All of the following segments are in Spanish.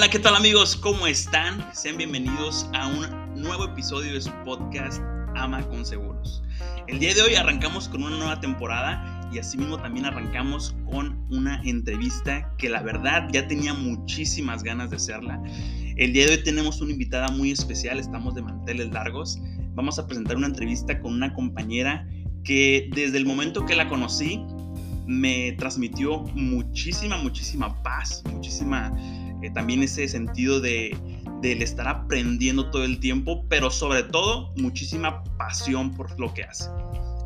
Hola, ¿qué tal amigos? ¿Cómo están? Sean bienvenidos a un nuevo episodio de su podcast Ama con Seguros. El día de hoy arrancamos con una nueva temporada y asimismo también arrancamos con una entrevista que la verdad ya tenía muchísimas ganas de hacerla. El día de hoy tenemos una invitada muy especial, estamos de manteles largos. Vamos a presentar una entrevista con una compañera que desde el momento que la conocí me transmitió muchísima, muchísima paz, muchísima, eh, también ese sentido de, del estar aprendiendo todo el tiempo, pero sobre todo muchísima pasión por lo que hace.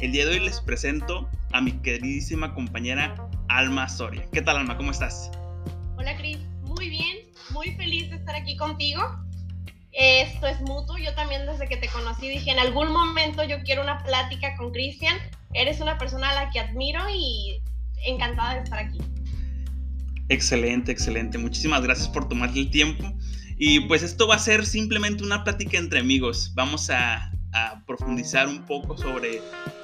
El día de hoy les presento a mi queridísima compañera Alma Soria. ¿Qué tal Alma? ¿Cómo estás? Hola Cris, muy bien, muy feliz de estar aquí contigo. Esto es mutuo, yo también desde que te conocí dije en algún momento yo quiero una plática con Cristian. Eres una persona a la que admiro y encantada de estar aquí. Excelente, excelente. Muchísimas gracias por tomarte el tiempo. Y pues esto va a ser simplemente una plática entre amigos. Vamos a, profundizar un poco sobre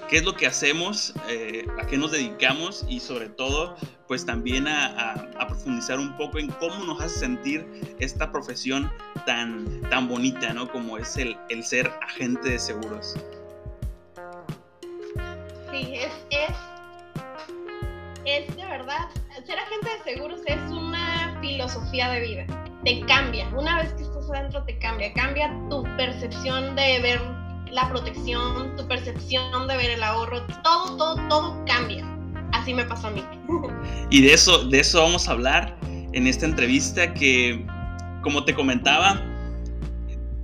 qué es lo que hacemos, eh, a qué nos dedicamos y sobre todo pues también a, profundizar un poco en cómo nos hace sentir esta profesión tan, tan bonita, ¿no? Como es el, el ser agente de seguros. Sí, es, es es de verdad, ser agente de seguros es una filosofía de vida. Te cambia. Una vez que estás adentro, te cambia. Cambia tu percepción de ver la protección, tu percepción de ver el ahorro. Todo, todo, todo cambia. Así me pasó a mí. Y de eso, de eso vamos a hablar en esta entrevista que, como te comentaba,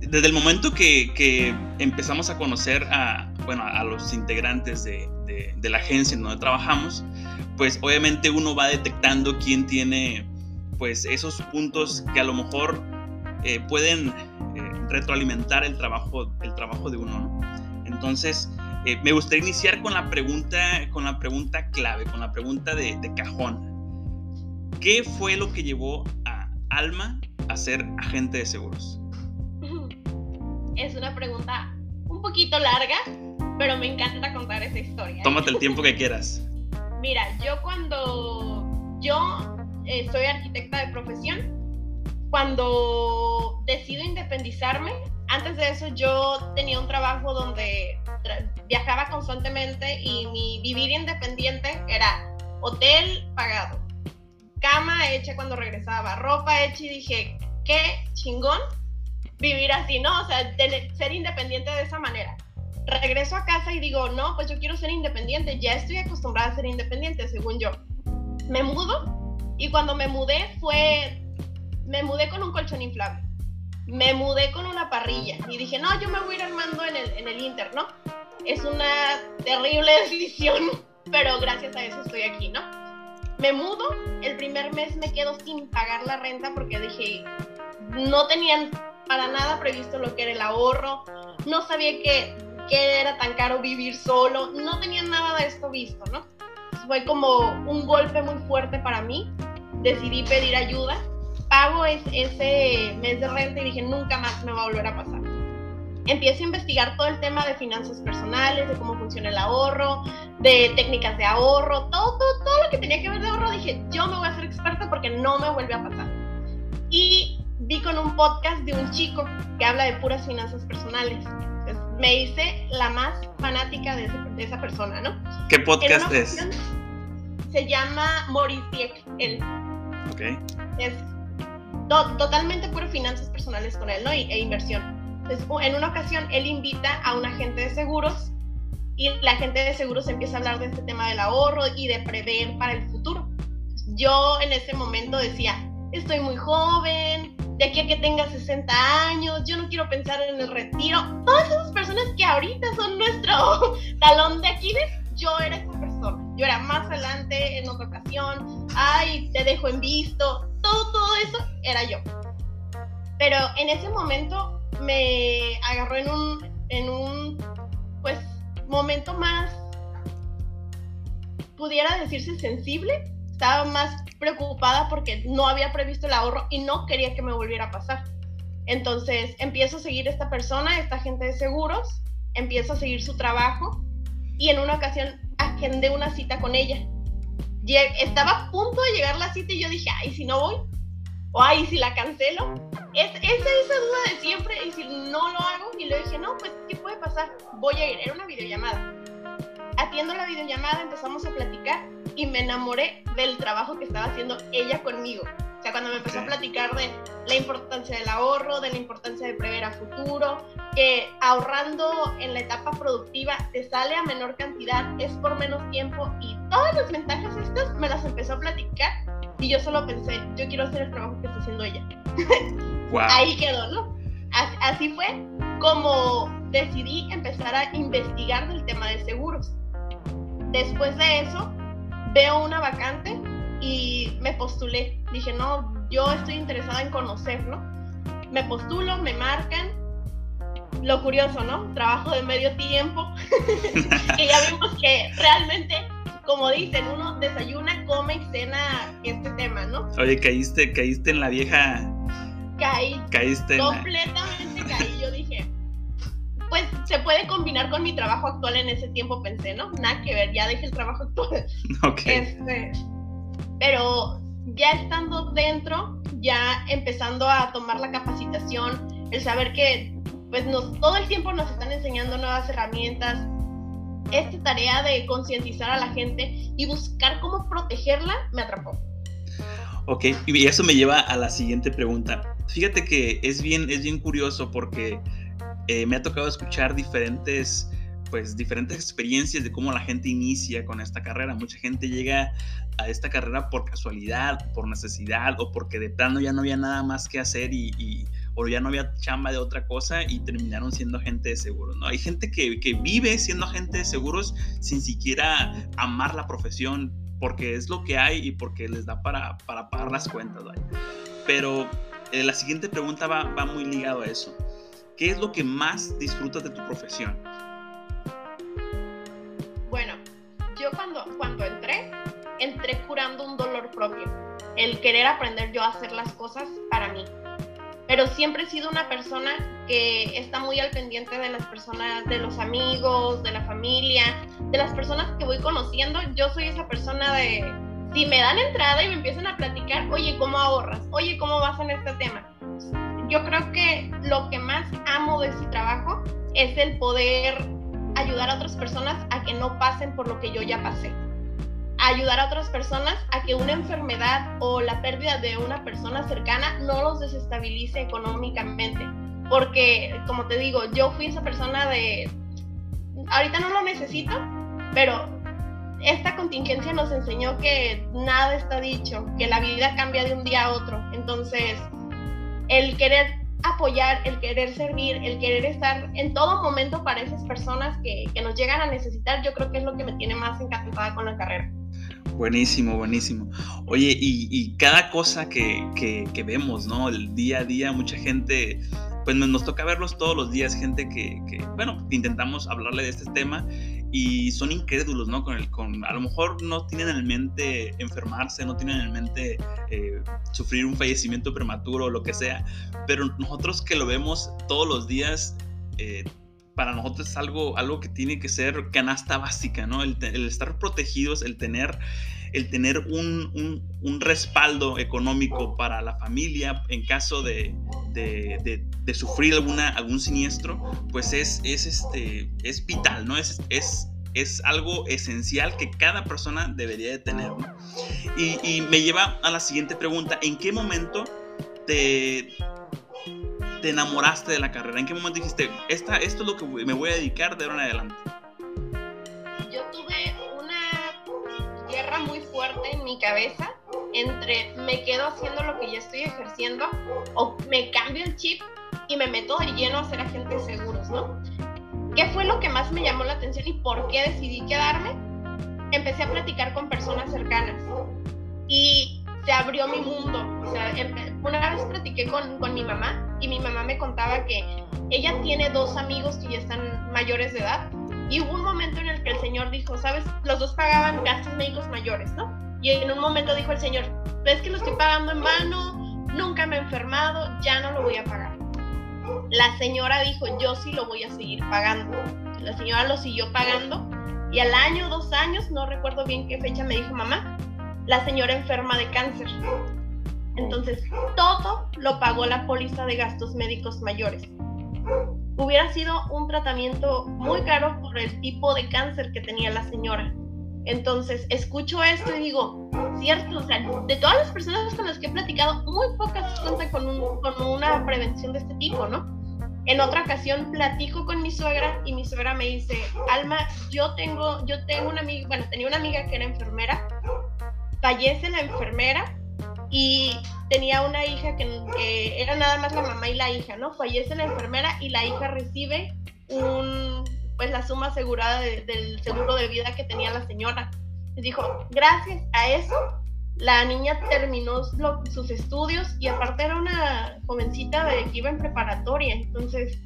desde el momento que, empezamos a conocer a, bueno, a los integrantes de, de la agencia en donde trabajamos, pues obviamente uno va detectando quién tiene pues esos puntos que a lo mejor eh, pueden eh, retroalimentar el trabajo, el trabajo de uno. Entonces, eh, me gustaría iniciar con la pregunta, con la pregunta clave, con la pregunta de, de cajón. ¿Qué fue lo que llevó a Alma a ser agente de seguros? Es una pregunta un poquito larga, pero me encanta contar esa historia. Tómate el tiempo que quieras. Mira, yo cuando yo eh, soy arquitecta de profesión, cuando decido independizarme, antes de eso yo tenía un trabajo donde viajaba constantemente y mi vivir independiente era hotel pagado, cama hecha cuando regresaba, ropa hecha y dije, qué chingón vivir así, ¿no? O sea, ser independiente de esa manera regreso a casa y digo, no, pues yo quiero ser independiente, ya estoy acostumbrada a ser independiente, según yo. Me mudo y cuando me mudé fue, me mudé con un colchón inflable, me mudé con una parrilla y dije, no, yo me voy a ir armando en el, en el Inter, ¿no? Es una terrible decisión, pero gracias a eso estoy aquí, ¿no? Me mudo, el primer mes me quedo sin pagar la renta porque dije, no tenían para nada previsto lo que era el ahorro, no sabía que que era tan caro vivir solo, no tenía nada de esto visto, ¿no? Fue como un golpe muy fuerte para mí, decidí pedir ayuda, pago ese mes de renta y dije, nunca más me va a volver a pasar. Empiezo a investigar todo el tema de finanzas personales, de cómo funciona el ahorro, de técnicas de ahorro, todo, todo, todo lo que tenía que ver de ahorro. Dije, yo me voy a hacer experta porque no me vuelve a pasar. Y vi con un podcast de un chico que habla de puras finanzas personales me hice la más fanática de, esa persona, ¿no? ¿Qué podcast es? Se llama Maurice Dieck, él. Ok. Es totalmente puro finanzas personales con él, ¿no? e inversión. Entonces, en una ocasión, él invita a un agente de seguros y la agente de seguros empieza a hablar de este tema del ahorro y de prever para el futuro. Yo en ese momento decía, estoy muy joven, de aquí a que tenga 60 años, yo no quiero pensar en el retiro. Todas esas personas que ahorita son nuestro talón de Aquiles, yo era esa persona. Yo era más adelante en otra ocasión, ay, te dejo en visto, todo, todo eso era yo. Pero en ese momento me agarró en un, en un, pues, momento más, pudiera decirse sensible, estaba más preocupada porque no había previsto el ahorro y no quería que me volviera a pasar. Entonces empiezo a seguir a esta persona, esta gente de seguros, empiezo a seguir su trabajo y en una ocasión agendé una cita con ella. Estaba a punto de llegar la cita y yo dije, ay, si no voy. o ay, si la cancelo. Es, es esa duda de siempre, y si no lo hago, y le dije, no, pues, ¿qué puede pasar? Voy a ir, era una videollamada. Atiendo la videollamada, empezamos a platicar y me enamoré del trabajo que estaba haciendo ella conmigo. O sea, cuando me empezó a platicar de la importancia del ahorro, de la importancia de prever a futuro, que ahorrando en la etapa productiva te sale a menor cantidad, es por menos tiempo y todas las ventajas estas me las empezó a platicar y yo solo pensé, yo quiero hacer el trabajo que está haciendo ella. Ahí quedó, ¿no? Así, fue como decidí empezar a investigar del tema de seguros. Después de eso, veo una vacante y me postulé. Dije, no, yo estoy interesada en conocer, ¿no? Me postulo, me marcan. Lo curioso, ¿no? Trabajo de medio tiempo. y ya vimos que realmente como dicen, uno desayuna, come y cena este tema, ¿no? Oye, caíste, caíste en la vieja. Caí. Caíste. Completamente caí. Yo dije, pues se puede combinar con mi trabajo actual en ese tiempo, pensé, ¿no? Nada que ver, ya dejé el trabajo actual. Ok. Este, pero ya estando dentro, ya empezando a tomar la capacitación, el saber que pues nos, todo el tiempo nos están enseñando nuevas herramientas, esta tarea de concientizar a la gente y buscar cómo protegerla me atrapó. Ok, y eso me lleva a la siguiente pregunta. Fíjate que es bien, es bien curioso porque eh, me ha tocado escuchar diferentes, pues, diferentes experiencias de cómo la gente inicia con esta carrera. Mucha gente llega a esta carrera por casualidad, por necesidad o porque de plano ya no había nada más que hacer y o ya no había chamba de otra cosa y terminaron siendo agente de seguros, ¿no? Hay gente que, que vive siendo agente de seguros sin siquiera amar la profesión, porque es lo que hay y porque les da para, para pagar las cuentas. Pero eh, la siguiente pregunta va, va muy ligado a eso. ¿Qué es lo que más disfrutas de tu profesión? Bueno, yo cuando, cuando entré, entré curando un dolor propio. El querer aprender yo a hacer las cosas para mí pero siempre he sido una persona que está muy al pendiente de las personas, de los amigos, de la familia, de las personas que voy conociendo. Yo soy esa persona de, si me dan entrada y me empiezan a platicar, oye, ¿cómo ahorras? Oye, ¿cómo vas en este tema? Yo creo que lo que más amo de ese trabajo es el poder ayudar a otras personas a que no pasen por lo que yo ya pasé ayudar a otras personas a que una enfermedad o la pérdida de una persona cercana no los desestabilice económicamente. Porque, como te digo, yo fui esa persona de, ahorita no lo necesito, pero esta contingencia nos enseñó que nada está dicho, que la vida cambia de un día a otro. Entonces, el querer apoyar, el querer servir, el querer estar en todo momento para esas personas que, que nos llegan a necesitar, yo creo que es lo que me tiene más encantada con la carrera. Buenísimo, buenísimo. Oye, y, cada cosa que, que, vemos, ¿no? El día a día, mucha gente, pues nos, toca verlos todos los días, gente que, bueno, intentamos hablarle de este tema y son incrédulos, ¿no? Con el, con, a lo mejor no tienen en mente enfermarse, no tienen en mente eh, sufrir un fallecimiento prematuro o lo que sea, pero nosotros que lo vemos todos los días, eh, para nosotros es algo, algo que tiene que ser canasta básica, ¿no? El, estar protegidos, el tener, el tener un, respaldo económico para la familia en caso de, sufrir alguna, algún siniestro, pues es, es, este, es vital, ¿no? Es, es, es algo esencial que cada persona debería de tener, y, y me lleva a la siguiente pregunta, ¿en qué momento te, te enamoraste de la carrera? ¿En qué momento dijiste, Esta, esto es lo que me voy a dedicar de ahora en adelante? Yo tuve una guerra muy fuerte en mi cabeza entre me quedo haciendo lo que ya estoy ejerciendo o me cambio el chip y me meto de lleno a ser agente de seguros, ¿no? ¿Qué fue lo que más me llamó la atención y por qué decidí quedarme? Empecé a platicar con personas cercanas y se abrió mi mundo. O sea, una vez platiqué con, con mi mamá y mi mamá me contaba que ella tiene dos amigos que ya están mayores de edad y hubo un momento en el que el señor dijo, sabes, los dos pagaban gastos médicos mayores, ¿no? Y en un momento dijo el señor, ves que lo estoy pagando en vano, nunca me he enfermado, ya no lo voy a pagar. La señora dijo, yo sí lo voy a seguir pagando. La señora lo siguió pagando y al año, dos años, no recuerdo bien qué fecha, me dijo mamá, la señora enferma de cáncer Entonces, todo lo pagó la póliza de gastos médicos mayores. Hubiera sido un tratamiento muy caro por el tipo de cáncer que tenía la señora. Entonces, escucho esto y digo, cierto, o sea, de todas las personas con las que he platicado, muy pocas cuentan con, con una prevención de este tipo, ¿no? En otra ocasión platico con mi suegra y mi suegra me dice, Alma, yo tengo, yo tengo una amiga, bueno, tenía una amiga que era enfermera, fallece la enfermera y tenía una hija que, era nada más la mamá y la hija, ¿no? Fallece la enfermera y la hija recibe un, pues la suma asegurada del seguro de vida que tenía la señora. Y dijo, gracias a eso la niña terminó sus estudios y aparte era una jovencita de que iba en preparatoria, entonces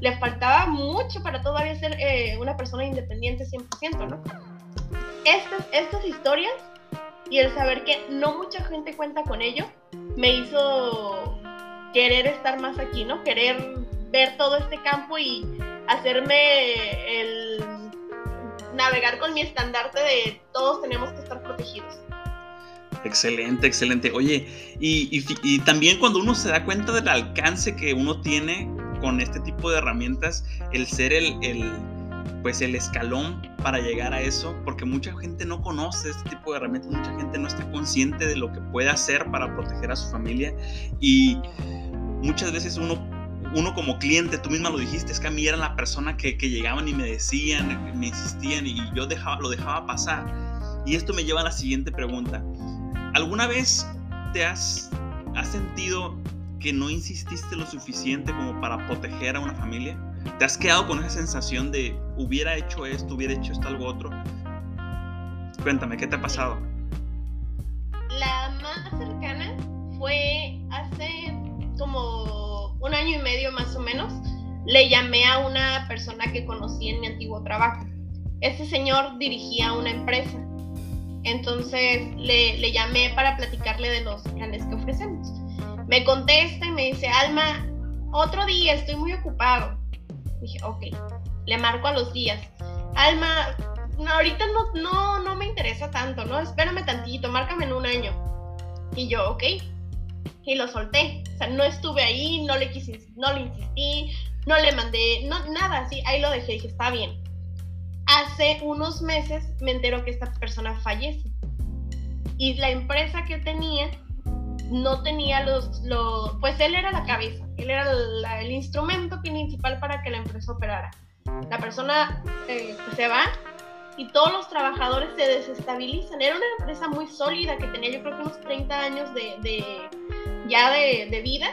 le faltaba mucho para todavía ser eh, una persona independiente 100%, ¿no? Estas, estas historias y el saber que no mucha gente cuenta con ello me hizo querer estar más aquí, ¿no? Querer ver todo este campo y hacerme el navegar con mi estandarte de todos tenemos que estar protegidos. Excelente, excelente. Oye, y, también cuando uno se da cuenta del alcance que uno tiene con este tipo de herramientas, el ser el, el, pues el escalón para llegar a eso, porque mucha gente no conoce este tipo de herramientas, mucha gente no está consciente de lo que puede hacer para proteger a su familia y muchas veces uno uno como cliente, tú misma lo dijiste, es que a mí era la persona que, que llegaban y me decían, me insistían y yo dejaba, lo dejaba pasar. Y esto me lleva a la siguiente pregunta. ¿Alguna vez te has, has sentido que no insististe lo suficiente como para proteger a una familia? ¿Te has quedado con esa sensación de hubiera hecho esto, hubiera hecho esto, algo otro? Cuéntame, ¿qué te ha pasado? La más cercana fue hace como un año y medio más o menos. Le llamé a una persona que conocí en mi antiguo trabajo. Ese señor dirigía una empresa entonces le, llamé para platicarle de los planes que ofrecemos. Me contesta y me dice, Alma, otro día, estoy muy ocupado. Dije, ok, le marco a los días. Alma, ahorita no, no, no me interesa tanto, ¿no? Espérame tantito, márcame en un año. Y yo, ok. Y lo solté. O sea, no estuve ahí, no le quise, no le insistí, no le mandé, no, nada así. Ahí lo dejé, dije, está bien hace unos meses me entero que esta persona fallece. Y la empresa que tenía no tenía los, los pues él era la cabeza, él era el instrumento principal para que la empresa operara. La persona eh, se va y todos los trabajadores se desestabilizan. Era una empresa muy sólida que tenía yo creo que unos 30 años de, de ya de, de, vida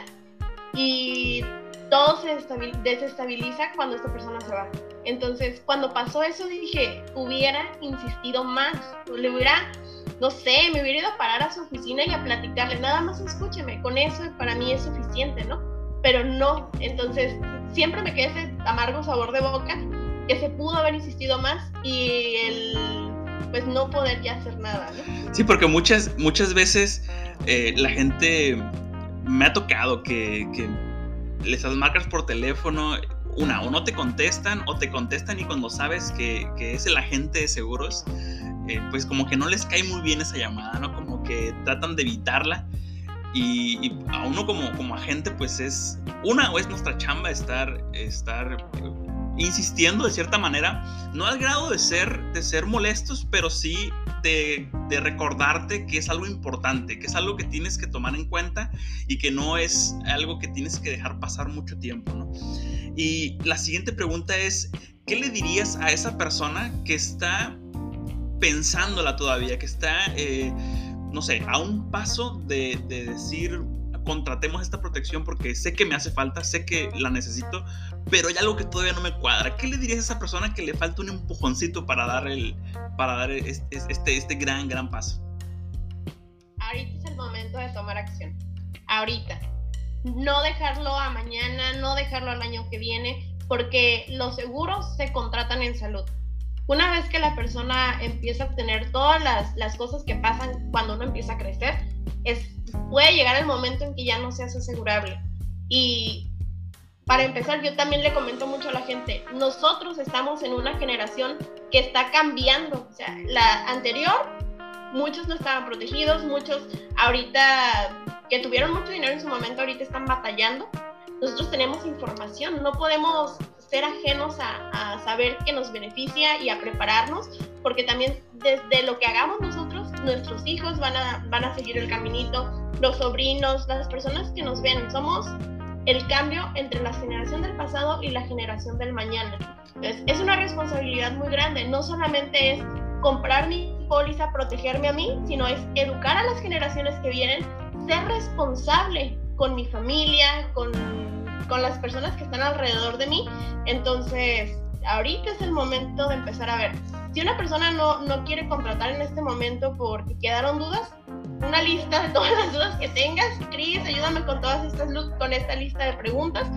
y todo se desestabiliza cuando esta persona se va. Entonces, cuando pasó eso, dije, hubiera insistido más, le hubiera, no sé, me hubiera ido a parar a su oficina y a platicarle, nada más escúcheme, con eso para mí es suficiente, ¿no? Pero no, entonces siempre me quedé ese amargo sabor de boca, que se pudo haber insistido más y el, pues no poder ya hacer nada, ¿no? Sí, porque muchas, muchas veces eh, la gente me ha tocado que, que les marcas por teléfono una, o no te contestan, o te contestan y cuando sabes que, es el agente de seguros, eh, pues como que no les cae muy bien esa llamada, ¿no? Como que tratan de evitarla. Y, a uno como, como agente, pues es una o es nuestra chamba estar, estar insistiendo de cierta manera, no al grado de ser, de ser molestos, pero sí de, de, recordarte que es algo importante, que es algo que tienes que tomar en cuenta y que no es algo que tienes que dejar pasar mucho tiempo, ¿no? Y la siguiente pregunta es, ¿qué le dirías a esa persona que está pensándola todavía, que está, eh, no sé, a un paso de, de decir, contratemos esta protección porque sé que me hace falta, sé que la necesito, pero hay algo que todavía no me cuadra. ¿Qué le dirías a esa persona que le falta un empujoncito para dar, el, para dar este, este, este gran, gran paso? Ahorita es el momento de tomar acción. Ahorita no dejarlo a mañana, no dejarlo al año que viene, porque los seguros se contratan en salud. Una vez que la persona empieza a tener todas las, cosas que pasan cuando uno empieza a crecer, es, puede llegar el momento en que ya no seas asegurable. Y para empezar, yo también le comento mucho a la gente, nosotros estamos en una generación que está cambiando. O sea, la anterior, muchos no estaban protegidos, muchos ahorita que tuvieron mucho dinero en su momento ahorita están batallando. Nosotros tenemos información, no podemos ser ajenos a, saber que nos beneficia y a prepararnos, porque también desde lo que hagamos nosotros, nuestros hijos van a, seguir el caminito, los sobrinos, las personas que nos ven, somos el cambio entre la generación del pasado y la generación del mañana. Entonces, es una responsabilidad muy grande, no solamente es comprar mi póliza, protegerme a mí, sino es educar a las generaciones que vienen, ser responsable con mi familia, con, con las personas que están alrededor de mí. Entonces, ahorita es el momento de empezar a ver. Si una persona no, no quiere contratar en este momento porque quedaron dudas, una lista de todas las dudas que tengas. Cris, ayúdame con todas estas con esta lista de preguntas,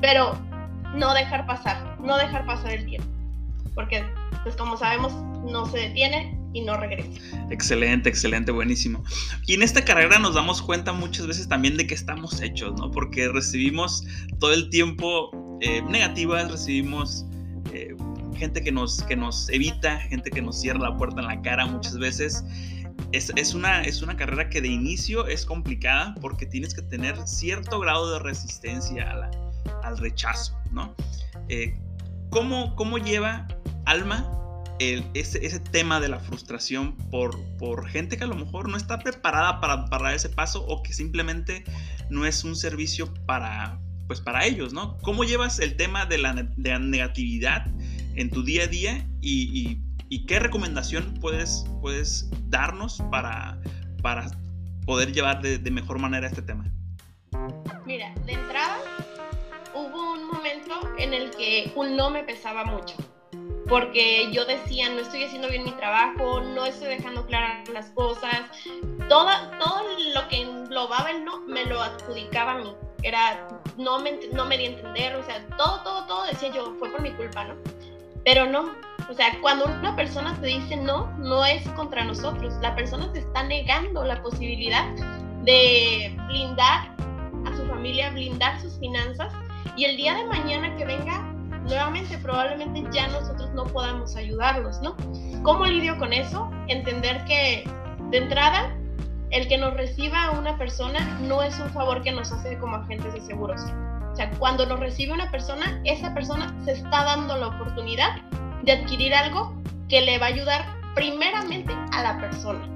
pero no dejar pasar, no dejar pasar el tiempo, porque pues como sabemos no se detiene y no regresa. Excelente, excelente, buenísimo. Y en esta carrera nos damos cuenta muchas veces también de que estamos hechos, ¿no? Porque recibimos todo el tiempo eh, negativas, recibimos eh, gente que nos, que nos evita, gente que nos cierra la puerta en la cara muchas veces. Es, es, una, es una carrera que de inicio es complicada porque tienes que tener cierto grado de resistencia a la, al rechazo, ¿no? Eh, ¿cómo, ¿Cómo lleva Alma ese, tema de la frustración por, por, gente que a lo mejor no está preparada para, para, dar ese paso o que simplemente no es un servicio para, pues para ellos, ¿no? ¿Cómo llevas el tema de la, negatividad en tu día a día y, y, qué recomendación puedes, puedes darnos para, para poder llevar de, de mejor manera este tema? Mira, de entrada hubo un momento en el que un no me pesaba mucho porque yo decía, no estoy haciendo bien mi trabajo, no estoy dejando claras las cosas. Todo, todo lo que englobaba el no me lo adjudicaba a mí. Era, no me, no me di a entender, o sea, todo, todo, todo decía yo, fue por mi culpa, ¿no? Pero no, o sea, cuando una persona te dice no, no es contra nosotros. La persona te está negando la posibilidad de blindar a su familia, blindar sus finanzas y el día de mañana que venga nuevamente probablemente ya nosotros no podamos ayudarlos, ¿no? ¿Cómo lidio con eso? Entender que de entrada el que nos reciba una persona no es un favor que nos hace como agentes de seguros. O sea, cuando nos recibe una persona, esa persona se está dando la oportunidad de adquirir algo que le va a ayudar primeramente a la persona.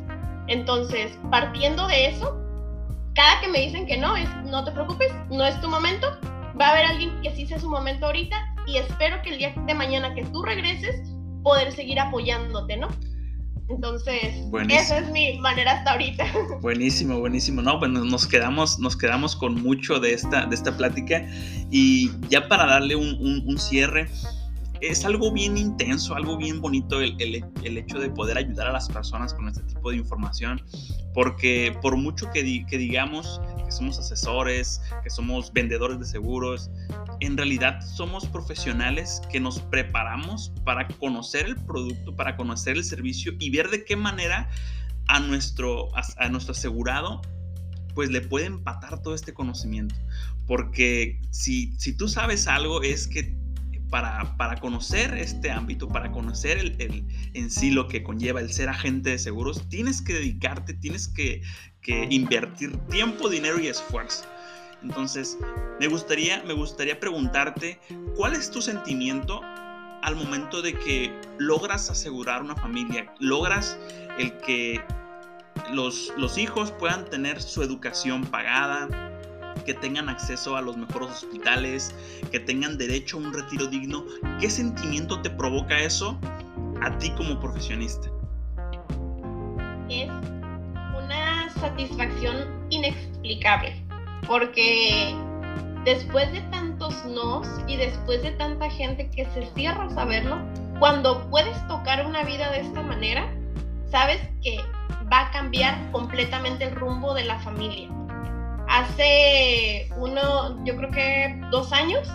Entonces, partiendo de eso, cada que me dicen que no, es no te preocupes, no es tu momento, va a haber alguien que sí sea su momento ahorita y espero que el día de mañana que tú regreses, poder seguir apoyándote, ¿no? Entonces, esa es mi manera hasta ahorita. Buenísimo, buenísimo. No, bueno, nos quedamos, nos quedamos con mucho de esta, de esta plática y ya para darle un, un, cierre, es algo bien intenso, algo bien bonito el, el, el, hecho de poder ayudar a las personas con este tipo de información, porque por mucho que, digamos que somos asesores, que somos vendedores de seguros, en realidad somos profesionales que nos preparamos para conocer el producto, para conocer el servicio y ver de qué manera a nuestro, a, nuestro asegurado pues le puede empatar todo este conocimiento. Porque si, si tú sabes algo es que para, para, conocer este ámbito, para conocer el, el, en sí lo que conlleva el ser agente de seguros, tienes que dedicarte, tienes que, que invertir tiempo, dinero y esfuerzo. Entonces, me gustaría, me gustaría preguntarte, ¿cuál es tu sentimiento al momento de que logras asegurar una familia, logras el que los, los hijos puedan tener su educación pagada, que tengan acceso a los mejores hospitales, que tengan derecho a un retiro digno. ¿Qué sentimiento te provoca eso a ti como profesionista? Es una satisfacción inexplicable porque después de tantos nos y después de tanta gente que se cierra a saberlo, cuando puedes tocar una vida de esta manera, sabes que va a cambiar completamente el rumbo de la familia. Hace uno, yo creo que dos años,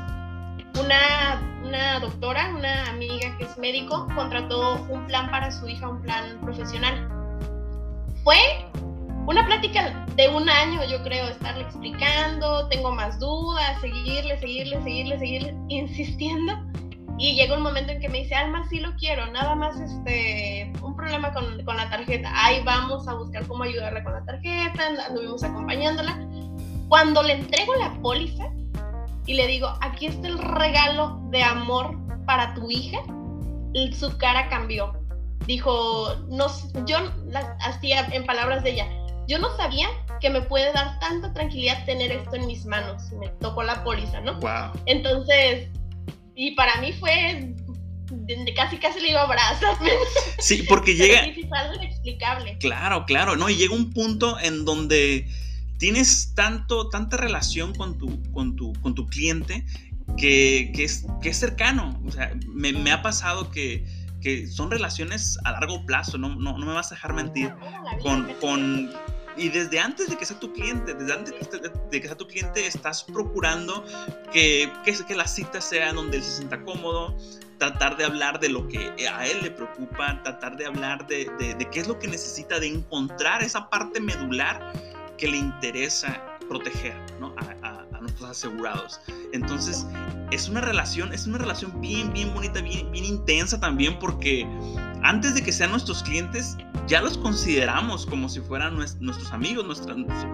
una, una doctora, una amiga que es médico, contrató un plan para su hija, un plan profesional. Fue una plática de un año, yo creo, estarle explicando, tengo más dudas, seguirle, seguirle, seguirle, seguirle, insistiendo. Y llega un momento en que me dice, Alma, sí lo quiero, nada más este, un problema con, con, la tarjeta. Ahí vamos a buscar cómo ayudarle con la tarjeta, anduvimos acompañándola. Cuando le entrego la póliza y le digo, aquí está el regalo de amor para tu hija, su cara cambió. Dijo, no, yo, hacía en palabras de ella, yo no sabía que me puede dar tanta tranquilidad tener esto en mis manos. Me tocó la póliza, ¿no? Wow. Entonces, y para mí fue casi casi le digo abrázame. Sí, porque llega. Es algo inexplicable. Claro, claro, ¿no? Y llega un punto en donde tienes tanto, tanta relación con tu, con tu, con tu cliente que, que, es, que es cercano. O sea, me, me ha pasado que, que, son relaciones a largo plazo, no, no, no me vas a dejar mentir. Con, con, y desde antes de que sea tu cliente, desde antes de que sea tu cliente, estás procurando que, que, que la cita sea donde él se sienta cómodo, tratar de hablar de lo que a él le preocupa, tratar de hablar de, de, de qué es lo que necesita, de encontrar esa parte medular que le interesa proteger ¿no? a, nuestros asegurados. Entonces, es una relación, es una relación bien, bien bonita, bien, bien intensa también, porque antes de que sean nuestros clientes, ya los consideramos como si fueran nuestros amigos,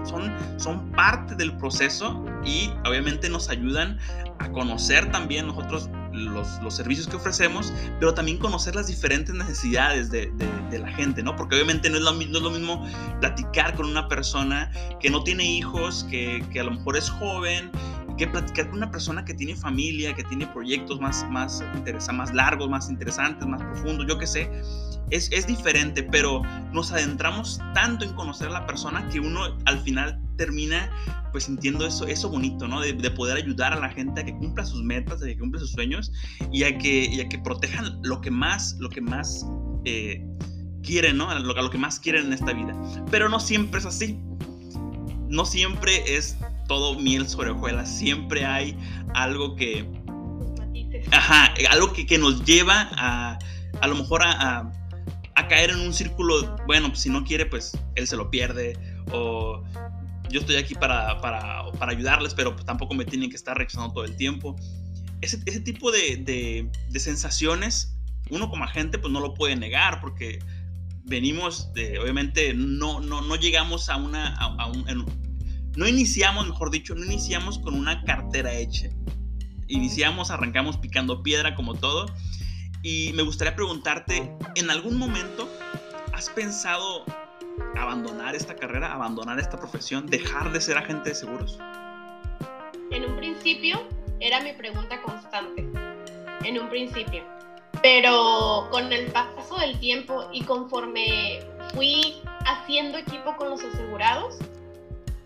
son, son parte del proceso y obviamente nos ayudan a conocer también nosotros los, servicios que ofrecemos, pero también conocer las diferentes necesidades de, de, de la gente, ¿no? Porque obviamente no es, lo, no es, lo, mismo platicar con una persona que no tiene hijos, que, que a lo mejor es joven, que platicar con una persona que tiene familia, que tiene proyectos más, más, más largos, más interesantes, más profundos, yo qué sé. Es, es, diferente, pero nos adentramos tanto en conocer a la persona que uno al final termina pues sintiendo eso, eso bonito, ¿no? De, de, poder ayudar a la gente a que cumpla sus metas, a que cumpla sus sueños y a que, y a que protejan lo que más, lo que más eh, quieren, ¿no? A lo, a lo que más quieren en esta vida. Pero no siempre es así. No siempre es todo miel sobre hojuelas. Siempre hay algo que. Ajá, algo que, que nos lleva a. A lo mejor a, a, a, caer en un círculo. Bueno, pues si no quiere, pues él se lo pierde. O yo estoy aquí para, para, para ayudarles, pero pues tampoco me tienen que estar rechazando todo el tiempo. Ese, ese tipo de, de, de, sensaciones, uno como agente, pues no lo puede negar, porque venimos de. Obviamente, no, no, no llegamos a una. A, a un, en, no iniciamos, mejor dicho, no iniciamos con una cartera hecha. Iniciamos, arrancamos picando piedra como todo. Y me gustaría preguntarte, ¿en algún momento has pensado abandonar esta carrera, abandonar esta profesión, dejar de ser agente de seguros? En un principio era mi pregunta constante. En un principio. Pero con el paso del tiempo y conforme fui haciendo equipo con los asegurados,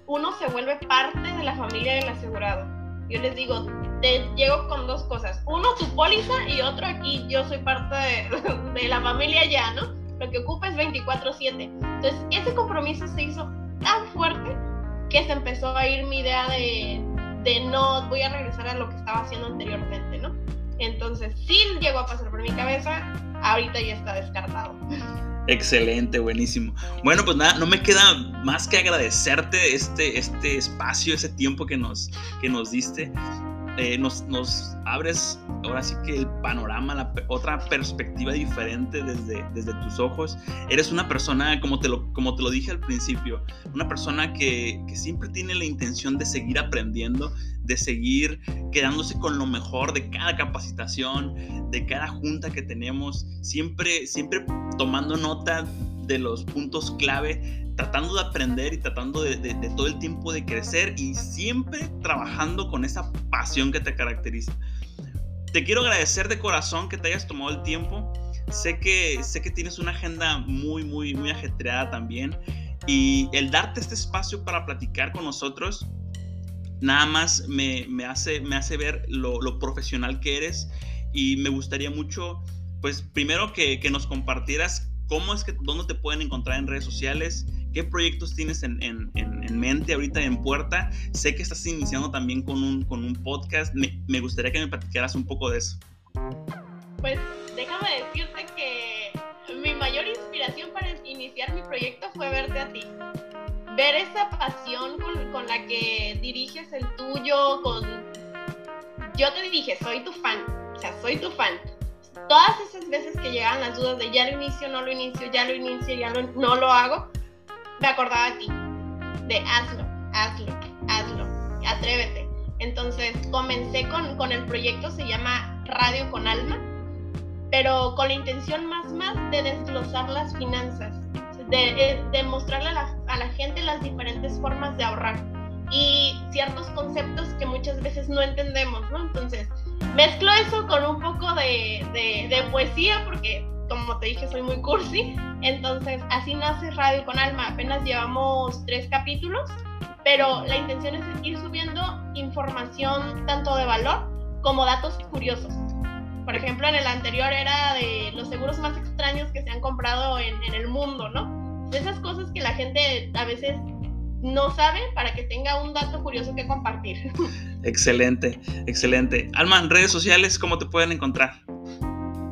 uno se vuelve parte de la familia del asegurado. Yo les digo, te llego con dos cosas. Uno, tu póliza y otro aquí, yo soy parte de, la familia ya, ¿no? Lo que ocupa es 24/7. Entonces, ese compromiso se hizo tan fuerte que se empezó a ir mi idea de, de no, voy a regresar a lo que estaba haciendo anteriormente, ¿no? Entonces, sí llegó a pasar por mi cabeza, ahorita ya está descartado. Excelente, buenísimo. Bueno, pues nada, no me queda más que agradecerte este, este espacio, ese tiempo que nos, que nos diste. Eh, nos, nos, abres ahora sí que el panorama, la, otra perspectiva diferente desde, desde tus ojos. Eres una persona, como te lo, como te lo dije al principio, una persona que, que siempre tiene la intención de seguir aprendiendo, de seguir quedándose con lo mejor de cada capacitación, de cada junta que tenemos, siempre, siempre tomando nota de los puntos clave, tratando de aprender y tratando de, de, de, todo el tiempo de crecer y siempre trabajando con esa pasión que te caracteriza. Te quiero agradecer de corazón que te hayas tomado el tiempo. Sé que, sé que tienes una agenda muy, muy, muy ajetreada también. Y el darte este espacio para platicar con nosotros, nada más me, me hace, me hace ver lo, lo, profesional que eres. Y me gustaría mucho, pues primero que, que nos compartieras cómo es que, dónde te pueden encontrar en redes sociales, qué proyectos tienes en, en, en, mente ahorita en puerta. Sé que estás iniciando también con un, con un podcast. Me, me, gustaría que me platicaras un poco de eso. Pues déjame decirte que mi mayor inspiración para iniciar mi proyecto fue verte a ti. Ver esa pasión con, con la que diriges el tuyo, con... Yo te dije, soy tu fan, o sea, soy tu fan todas esas veces que llegaban las dudas de ya lo inicio, no lo inicio, ya lo inicio, ya no lo hago, me acordaba de ti, de hazlo, hazlo, hazlo, atrévete. Entonces comencé con, con el proyecto, se llama Radio con Alma, pero con la intención más más de desglosar las finanzas, de, de mostrarle a la, a la gente las diferentes formas de ahorrar y ciertos conceptos que muchas veces no entendemos, ¿no? Entonces, mezclo eso con un poco de, de, poesía, porque como te dije, soy muy cursi. Entonces, así nace Radio con Alma. Apenas llevamos tres capítulos, pero la intención es ir subiendo información tanto de valor como datos curiosos. Por ejemplo, en el anterior era de los seguros más extraños que se han comprado en, en el mundo, ¿no? De esas cosas que la gente a veces no sabe para que tenga un dato curioso que compartir. Excelente, excelente. Alma, en redes sociales, ¿cómo te pueden encontrar?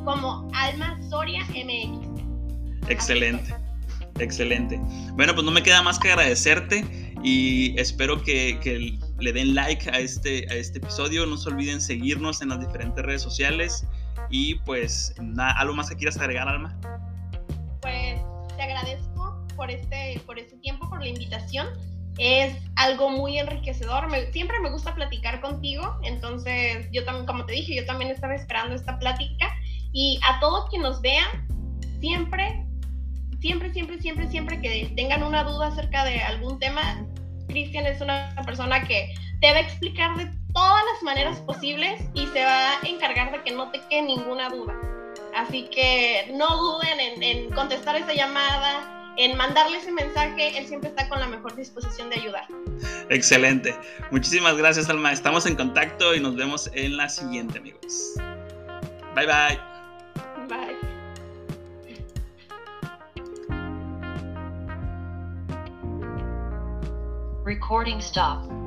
Como Alma Soria MX. Excelente, excelente. Bueno, pues no me queda más que agradecerte y espero que, le den like a este, a este episodio. No se olviden seguirnos en las diferentes redes sociales y pues nada, ¿algo más que quieras agregar, Alma? Pues te agradezco por este, por este tiempo, por la invitación es algo muy enriquecedor. siempre me gusta platicar contigo, entonces yo también, como te dije, yo también estaba esperando esta plática y a todos quien nos vean, siempre, siempre, siempre, siempre, siempre que tengan una duda acerca de algún tema, Cristian es una persona que te va a explicar de todas las maneras posibles y se va a encargar de que no te quede ninguna duda. Así que no duden en, en contestar esa llamada, en mandarle ese mensaje, él siempre está con la mejor disposición de ayudar. Excelente. Muchísimas gracias, Alma. Estamos en contacto y nos vemos en la siguiente, amigos. Bye bye. Bye. Recording stop.